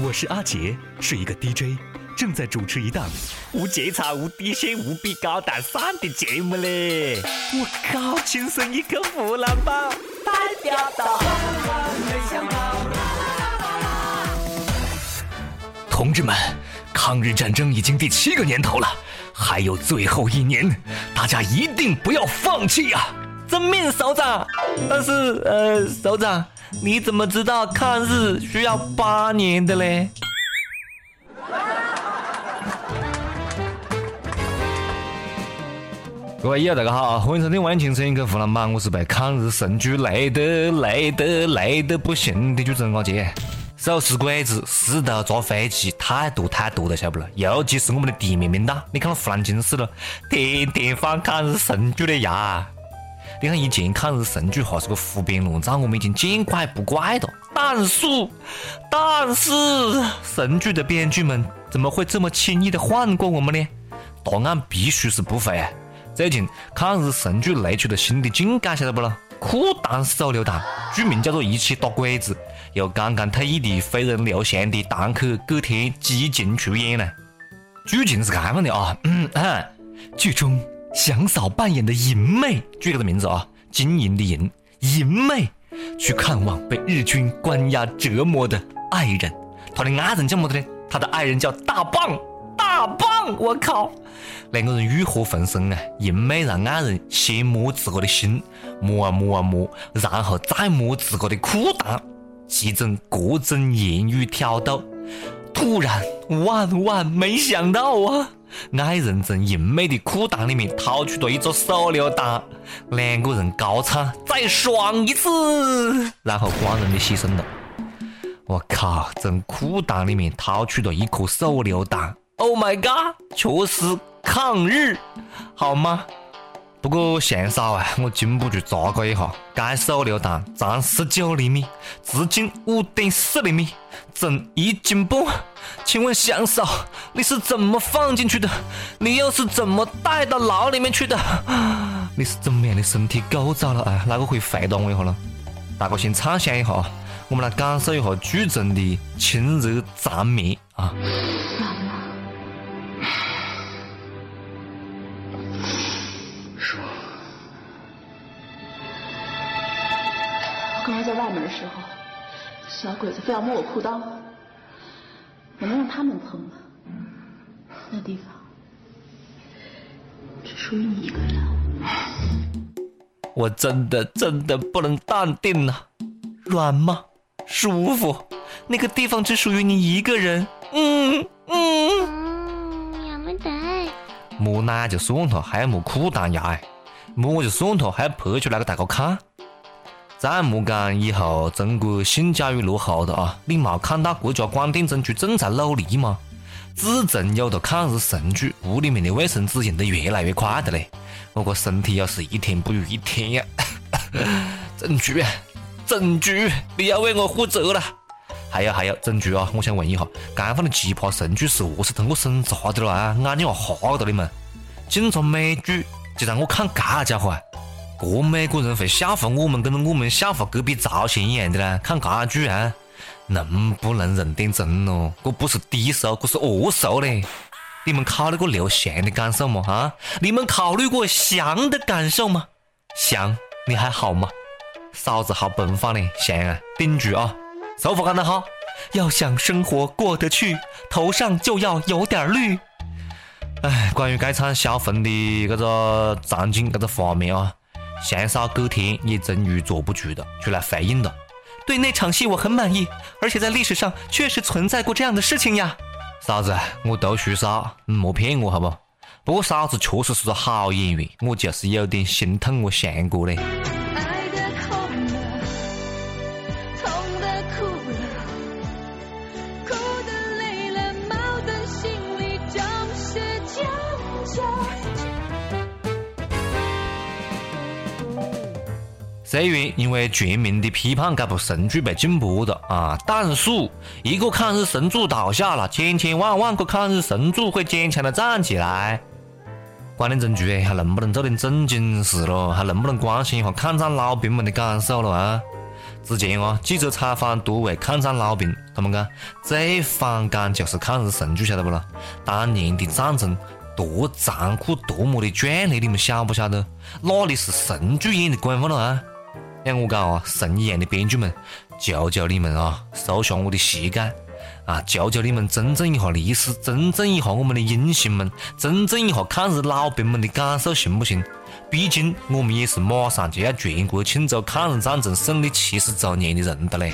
我是阿杰，是一个 DJ，正在主持一档无节操、无底线、无比高大上的节目嘞！我靠，亲生一个湖南宝，代表到。同志们，抗日战争已经第七个年头了，还有最后一年，大家一定不要放弃呀！遵命，首长。但是，呃，首长。你怎么知道抗日需要八年的嘞？各位友，大家好，欢迎收听《万青声音》跟湖南版，我是被抗日神剧累得累得累得不行的主持人阿杰。手撕鬼子，石头砸飞机，太多太多了，晓不了？尤其是我们的地面面大，你看那湖南卫视了，天天放抗日神剧的呀。你看以前抗日神剧哈是个胡编乱造，我们已经见怪不怪了。但是，但是神剧的编剧们怎么会这么轻易的放过我们呢？答案必须是不会。最近抗日神剧雷出了新的境界，晓得不咯？裤裆手榴弹，剧名叫做《一起打鬼子》，由刚刚退役的飞人刘翔的堂客葛天激情出演呢。剧情是这样的啊，嗯，剧中。祥嫂扮演的银妹，举个名字啊，金银的银，银妹去看望被日军关押折磨的爱人。他的爱人叫么子呢？他的爱人叫大棒，大棒！我靠，两个人欲火焚身啊！银妹让爱人先摸自个的心，摸啊摸啊摸，然后再摸自个的裤裆，其中各种言语挑逗。突然，万万没想到啊！爱人从银妹的裤裆里面掏出了一只手榴弹，两个人高唱再爽一次，然后光荣的牺牲了。我靠，从裤裆里面掏出了一颗手榴弹，Oh my god，确实抗日，好吗？不过向嫂啊，我禁不住查个一下，该手榴弹长十九厘米，直径五点四厘米，重一斤半。请问向嫂，你是怎么放进去的？你又是怎么带到牢里面去的？你是怎么样的身体构造了？啊，哪个可以回答我一下呢？大家先畅想一下，我们来感受一下剧中的亲热缠绵啊。刚刚在外面的时候，小鬼子非要摸我裤裆，我能让他们碰吗？那地方只属于你一个人。我真的真的不能淡定啊，软吗？舒服？那个地方只属于你一个人。嗯嗯。嗯，么得。摸奶就算了，还要摸裤裆呀？摸就算了，还要拍出来给大家看？再莫讲以后中国性教育落后了啊！你没看到国家广电总局正在努力吗？自从有了抗日神剧，屋里面的卫生纸用得越来越快的嘞。我个身体也是一天不如一天呀！总局，总局，你要为我负责了。还有还有，总局啊，我想问一下，刚放的奇葩神剧是何是通过审查的了啊？眼睛要花了你们！警察美剧就让我看这家伙啊！这美国人会笑话我们，跟着我们笑话隔壁朝鲜一样的啦！看这句啊，能不能认点真咯？这不是低俗，这是恶俗嘞！你们考虑过刘翔的感受吗？啊，你们考虑过翔的感受吗？翔，你还好吗？嫂子好奔放嘞，翔啊，顶住啊！收发干得好，要想生活过得去，头上就要有点绿。哎，关于该场销魂的这个场景，这个画面啊。祥嫂葛天也终于坐不住了，出来回应了。对那场戏我很满意，而且在历史上确实存在过这样的事情呀。嫂子，我读书少，你莫骗我好不？不过嫂子确实是个好演员，我就是有点心疼我翔哥嘞。虽然因为全民的批判，这部神剧被禁播了啊，但是一个抗日神剧倒下了，千千万万个抗日神剧会坚强的站起来。广电总局还能不能做点正经事咯？还能不能关心一下抗战老兵们的感受了啊？之前啊，记者采访多位抗战老兵，他们讲最反感就是抗日神剧，晓得不啦？当年的战争多残酷，多么的壮烈，你们晓不晓得？哪里是神剧演的管法了啊？让我讲啊，神一样的编剧们，求求你们啊，收下我的膝盖啊！求求你们尊重一下历史，尊重一下我们的英雄们，尊重一下抗日老兵们的感受，行不行？毕竟我们也是马上就要全国庆祝抗日战争胜利七十周年的人的嘞。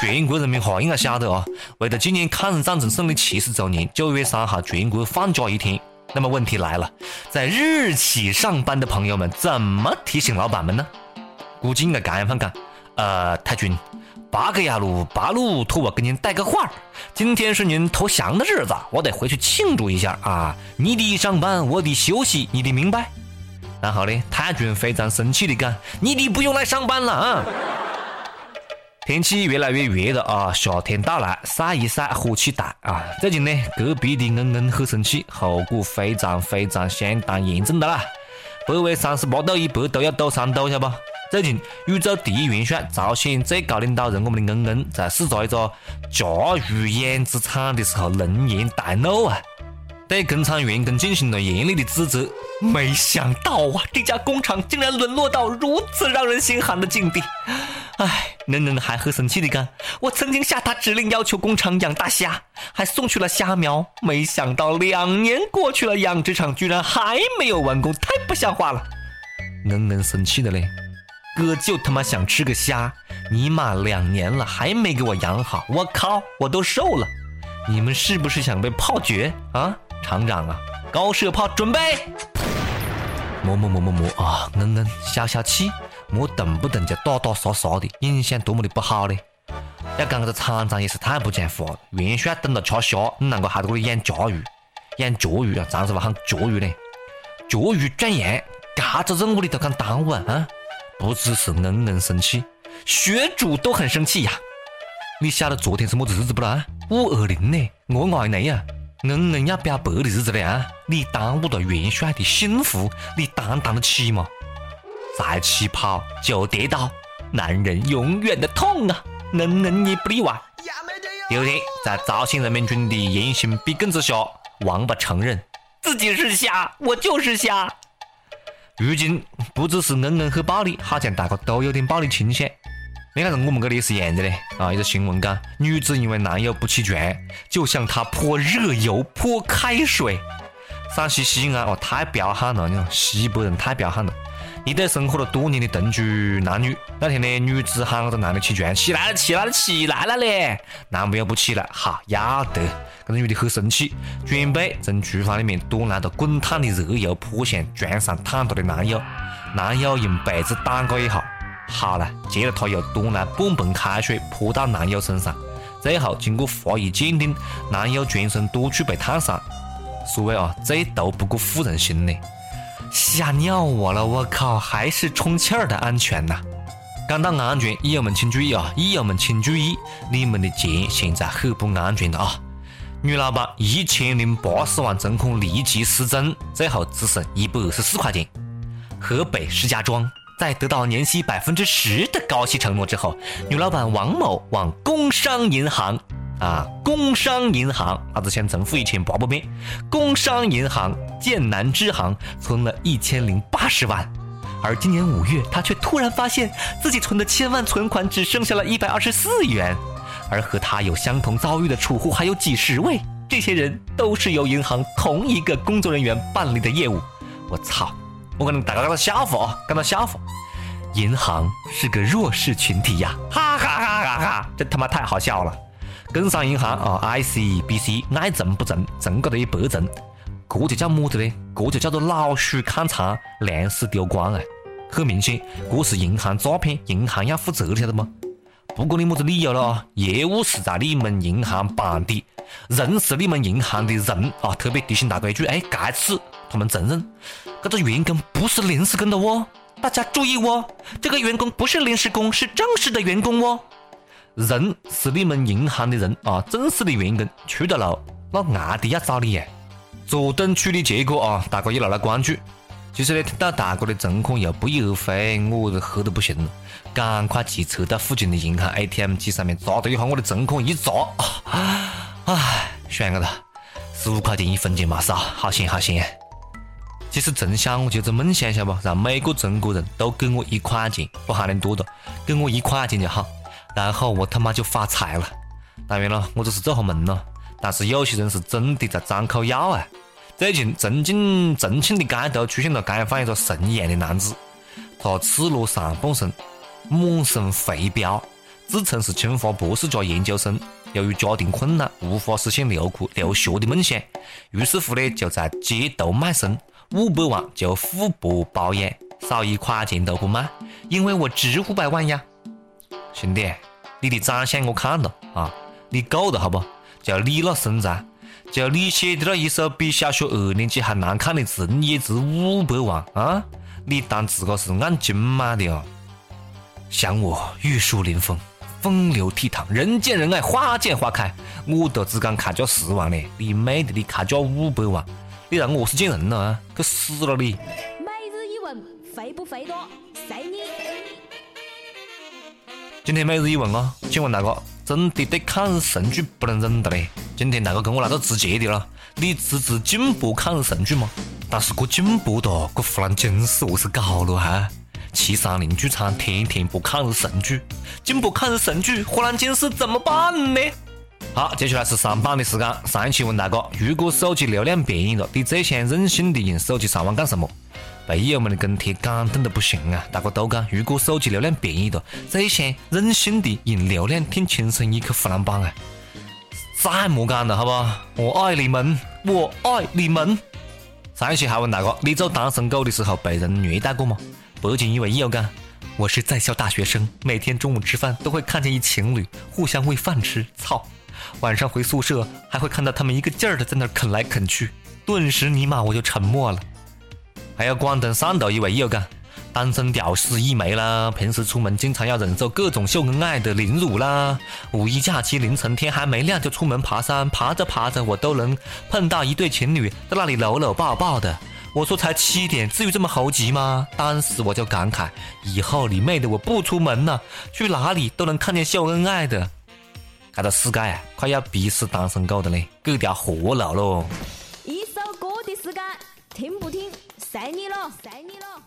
全国人民哈应该晓得啊，为了纪念抗日战争胜利七十周年，九月三号全国放假一天。那么问题来了，在日企上班的朋友们怎么提醒老板们呢？估计应该这样讲：呃，太君，八个牙路八路托我给您带个话，今天是您投降的日子，我得回去庆祝一下啊！你的上班，我的休息，你的明白？然后呢，太君非常生气的讲：你的不用来上班了啊！天气越来越热了啊，夏天到来，晒一晒，火气大啊！最近呢，隔壁的恩恩很生气，后果非常非常相当严重的啦，北纬三十八度以北都要抖三抖，晓得不？最近宇宙第一元帅、朝鲜最高领导人我们的恩恩在视察一个甲鱼养殖场的时候，龙颜大怒啊！对工厂员工进行了严厉的指责。没想到啊，这家工厂竟然沦落到如此让人心寒的境地。唉，能能还很生气的干，我曾经下达指令要求工厂养大虾，还送去了虾苗。没想到两年过去了，养殖场居然还没有完工，太不像话了。嫩嫩生气的嘞，哥就他妈想吃个虾，尼玛两年了还没给我养好，我靠，我都瘦了。你们是不是想被泡决啊？厂长啊，高射炮准备！么么么么么啊！嗯嗯，消消气，莫动不动就打打杀杀的，影响多么的不好嘞！要讲这个厂长也是太不讲话了。元帅等着吃虾，你啷个还在这里养甲鱼？养甲鱼啊？长是不喊甲鱼嘞？甲鱼转阳，这个任务你都敢耽误啊？不只是恩恩生气，学主都很生气呀！你晓得昨天是么子日子不啦？五二零呢？我爱你呀！恩恩要表白的日子了啊！你耽误了元帅的幸福，你担当得起吗？再起跑就跌倒，男人永远的痛啊！恩恩也不例外。第二天，在朝鲜人民军的严刑逼供之下，王八承认自己是虾，我就是虾。如今不只是恩恩很暴力，好像大家都有点暴力倾向。你看，我们这里也是一样的嘞啊！一个新闻讲，女子因为男友不起床，就向他泼热油、泼开水。陕西西安哦，太彪悍了！你看西北人太彪悍了。一对生活了多年的同居男女，那天呢，女子喊这男的起床，起来了，起来了，起来了嘞！男朋友不起来，好要得！这个女的很生气，准备从厨房里面端来的滚烫的热油泼向床上躺着的男友。男友用被子挡过一下。好了，接着他又端来半盆开水泼到男友身上，最后经过法医鉴定，男友全身多处被烫伤。所谓啊，最毒不过妇人心呢。吓尿我了，我靠，还是充气儿的安全呐！讲到安全，友们请注意啊，友们请注意，你们的钱现在很不安全的啊！女老板一千零八十万存款立即失踪，最后只剩一百二十四块钱。河北石家庄。在得到年息百分之十的高息承诺之后，女老板王某往工商银行啊，工商银行，她只想重复一千八百遍，工商银行建南支行存了一千零八十万，而今年五月，他却突然发现自己存的千万存款只剩下了一百二十四元，而和他有相同遭遇的储户还有几十位，这些人都是由银行同一个工作人员办理的业务，我操！我可能大家感到笑话啊，感到笑话。银行是个弱势群体呀，哈哈哈哈哈！这他妈太好笑了。工商银行啊，ICBC 爱存不存，存个的一百存，这就叫么子呢？这就叫做老鼠看仓，粮食丢光啊！很明显，这是银行诈骗，银行要负责，晓得吗？不管你么子理由了啊，业务是在你们银行办的，人是你们银行的人啊！特别提醒大家一句，哎，这次他们承认。这个员工不是临时工的哦，大家注意哦，这个员工不是临时工，是正式的员工哦。人是你们银行的人啊，正式的员工出的漏，那案底要找你呀。坐等处理结果啊，大家也拿来关注。其实呢，听到大哥的存款又不翼而飞，我都吓得不行了，赶快骑车到附近的银行 ATM 机上面查了一下我的存款，一查，唉，算了，十五块钱一分钱嘛少，好险好险。其实从小我就是梦想，晓得不？让每个中国人都给我一块钱，不限量多的，给我一块钱就好，然后我他妈就发财了。当然了，我只是做下梦了，但是有些人是真的在张口要啊。最近，重庆重庆的街头出现了街坊一个神一样的男子，他赤裸上半身，满身肥膘，自称是清华博士加研究生。由于家庭困难，无法实现留苦留学的梦想，于是乎呢，就在街头卖身，五百万就互博包养，少一块钱都不卖，因为我值五百万呀，兄弟，你的长相我看了啊，你够了好不？就你那身材。就你写的那一首比小学二年级还难看的字，你也值五百万啊？你当自个是按斤买的哦？像我玉树临风，风流倜傥，人见人爱，花见花开，我都只敢开价十万呢。你妹的，你开价五百万，你让我是见人了啊？去死了你！每日一问，肥不肥多？随你。今天每日一问啊，请问大哥，真的对抗日神剧不能忍的嘞？今天大哥跟我来个直接的了，你支持禁播抗日神剧吗？但是这禁播的，这湖南经是何是搞了哈？七三零剧场天天播抗日神剧，禁播抗日神剧，湖南经是怎么办呢？好，接下来是上榜的时间。上一期问大哥，如果手机流量便宜了，你最想任性的用手机上网干什么？被友们的跟帖感动的不行啊！大哥都讲，如果手机流量便宜了，最想任性的用流量听轻声一去湖南榜啊！再莫讲了，好不？我爱你们，我爱你们。上一期还问大哥，你做单身狗的时候被人虐待过吗？不仅一位友讲，我是在校大学生，每天中午吃饭都会看见一情侣互相喂饭吃，操！晚上回宿舍还会看到他们一个劲儿的在那啃来啃去，顿时尼玛我就沉默了。还有广东汕头一位友讲。单身屌丝一枚啦，平时出门经常要忍受各种秀恩爱的凌辱啦。五一假期凌晨天还没亮就出门爬山，爬着爬着我都能碰到一对情侣在那里搂搂抱抱的。我说才七点，至于这么猴急吗？当时我就感慨，以后你妹的我不出门了，去哪里都能看见秀恩爱的。看到世界啊，快要逼死单身狗的嘞，给条活路喽！一首歌的时间，听不听随你了，随你了。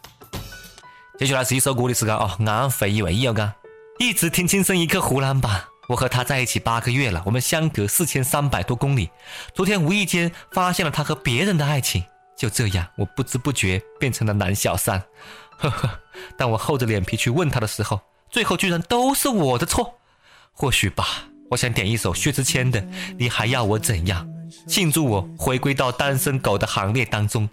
接下来是一首歌的时间啊！安徽一位友讲，一直听《轻声一刻》湖南版。我和他在一起八个月了，我们相隔四千三百多公里。昨天无意间发现了他和别人的爱情，就这样，我不知不觉变成了男小三。呵呵，当我厚着脸皮去问他的时候，最后居然都是我的错。或许吧，我想点一首薛之谦的《你还要我怎样》，庆祝我回归到单身狗的行列当中。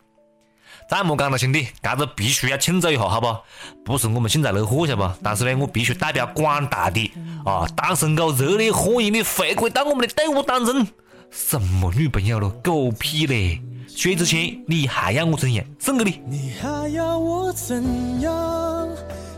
再莫讲了，兄弟，这个必须要庆祝一下，好不？不是我们幸灾乐祸，晓得不？但是呢，我必须代表广大的啊单身狗热烈欢迎你回归到我们的队伍当中。什么女朋友了？狗屁嘞！薛之谦，你还要我怎样？送给你。你还要我怎样？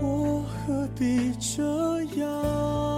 我何必这样？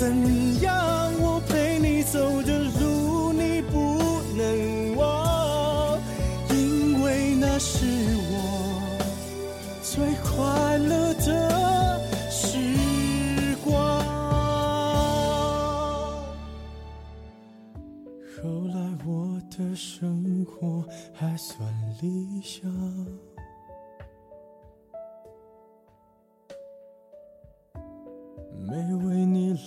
怎样，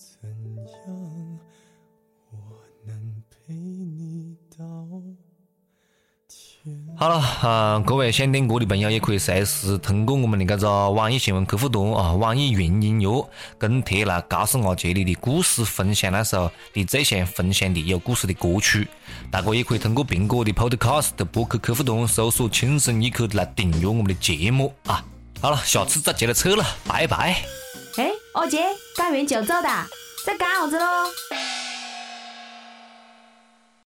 怎样，我能陪你到天。好了，啊、各位想点歌的朋友也可以随时通过我们的这个网易新闻客户端啊，网易云音乐跟帖来告诉我这里的故事，分享那首你最想分享的有故事的歌曲。大家也可以通过苹果的 Podcast 播客客户端搜索“轻声一刻”来订阅我们的节目啊。好了，下次再接着扯了，拜拜。二姐，干完就走的，在干啥子喽？